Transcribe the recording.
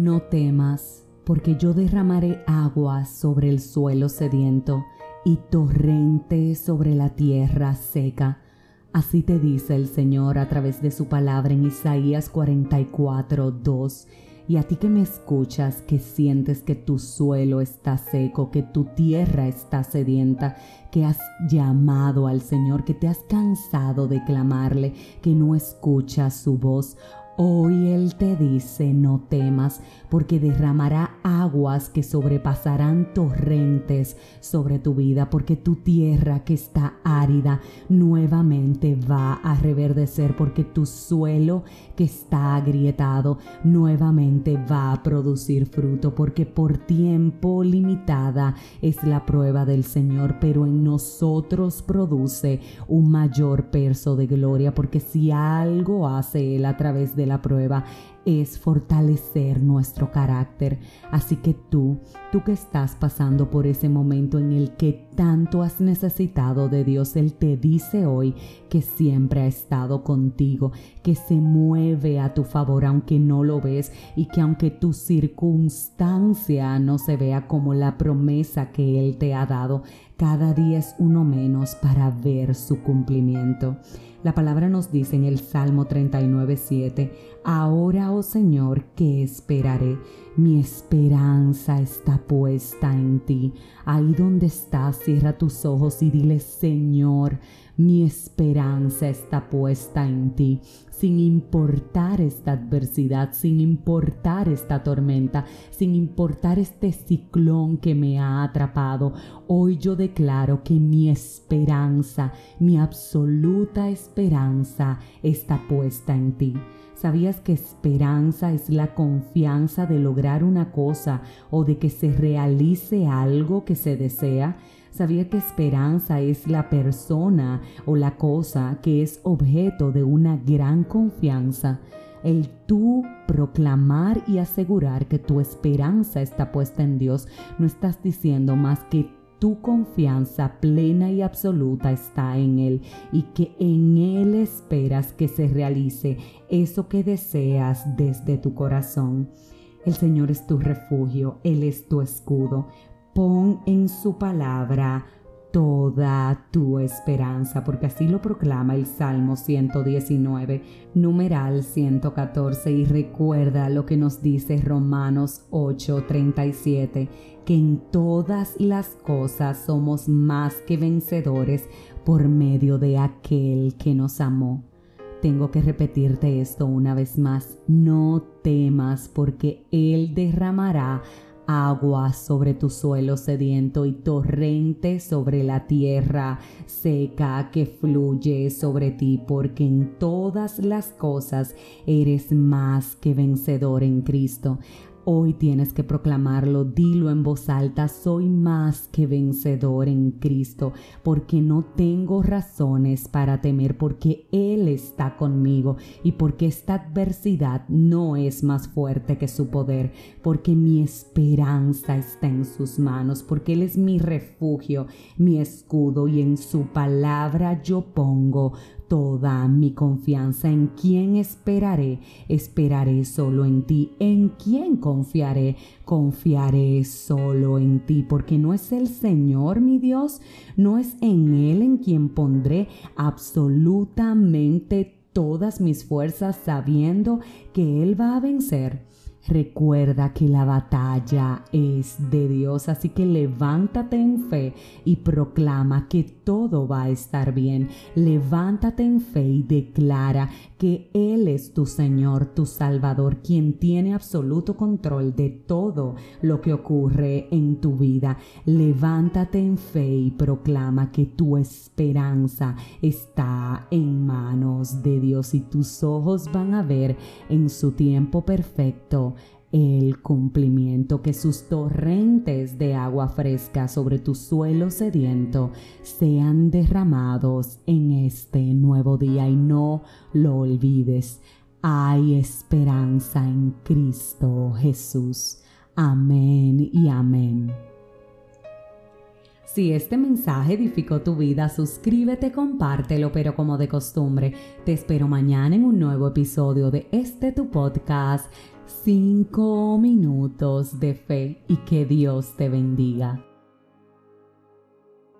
No temas, porque yo derramaré agua sobre el suelo sediento y torrente sobre la tierra seca. Así te dice el Señor a través de su palabra en Isaías 44, 2. Y a ti que me escuchas, que sientes que tu suelo está seco, que tu tierra está sedienta, que has llamado al Señor, que te has cansado de clamarle, que no escuchas su voz, Hoy Él te dice, no temas, porque derramará aguas que sobrepasarán torrentes sobre tu vida, porque tu tierra que está árida nuevamente va a reverdecer, porque tu suelo que está agrietado nuevamente va a producir fruto, porque por tiempo limitada es la prueba del Señor, pero en nosotros produce un mayor peso de gloria, porque si algo hace Él a través de la prueba es fortalecer nuestro carácter. Así que tú, tú que estás pasando por ese momento en el que tanto has necesitado de Dios, Él te dice hoy que siempre ha estado contigo, que se mueve a tu favor aunque no lo ves y que aunque tu circunstancia no se vea como la promesa que Él te ha dado, cada día es uno menos para ver su cumplimiento. La palabra nos dice en el Salmo 39, 7, Ahora, oh Señor, ¿qué esperaré? Mi esperanza está puesta en ti. Ahí donde estás, cierra tus ojos y dile, Señor, mi esperanza está puesta en ti sin importar esta adversidad, sin importar esta tormenta, sin importar este ciclón que me ha atrapado. Hoy yo declaro que mi esperanza, mi absoluta esperanza está puesta en ti. ¿Sabías que esperanza es la confianza de lograr una cosa o de que se realice algo que se desea? Sabía que esperanza es la persona o la cosa que es objeto de una gran confianza. El tú proclamar y asegurar que tu esperanza está puesta en Dios, no estás diciendo más que tu confianza plena y absoluta está en Él y que en Él esperas que se realice eso que deseas desde tu corazón. El Señor es tu refugio, Él es tu escudo. Pon en su palabra toda tu esperanza, porque así lo proclama el Salmo 119, numeral 114, y recuerda lo que nos dice Romanos 8:37, que en todas las cosas somos más que vencedores por medio de aquel que nos amó. Tengo que repetirte esto una vez más, no temas porque Él derramará agua sobre tu suelo sediento y torrente sobre la tierra seca que fluye sobre ti, porque en todas las cosas eres más que vencedor en Cristo. Hoy tienes que proclamarlo, dilo en voz alta, soy más que vencedor en Cristo, porque no tengo razones para temer, porque Él está conmigo y porque esta adversidad no es más fuerte que su poder, porque mi esperanza está en sus manos, porque Él es mi refugio, mi escudo y en su palabra yo pongo toda mi confianza. ¿En quién esperaré? Esperaré solo en ti. ¿En quién confiaré? Confiaré solo en ti, porque no es el Señor mi Dios, no es en Él en quien pondré absolutamente todas mis fuerzas sabiendo que Él va a vencer. Recuerda que la batalla es de Dios, así que levántate en fe y proclama que todo va a estar bien. Levántate en fe y declara que Él es tu Señor, tu Salvador, quien tiene absoluto control de todo lo que ocurre en tu vida. Levántate en fe y proclama que tu esperanza está en manos de Dios y tus ojos van a ver en su tiempo perfecto el cumplimiento, que sus torrentes de agua fresca sobre tu suelo sediento sean derramados en este nuevo día y no lo olvides. Hay esperanza en Cristo Jesús. Amén y amén. Si este mensaje edificó tu vida, suscríbete, compártelo, pero como de costumbre, te espero mañana en un nuevo episodio de este tu podcast 5 minutos de fe y que Dios te bendiga.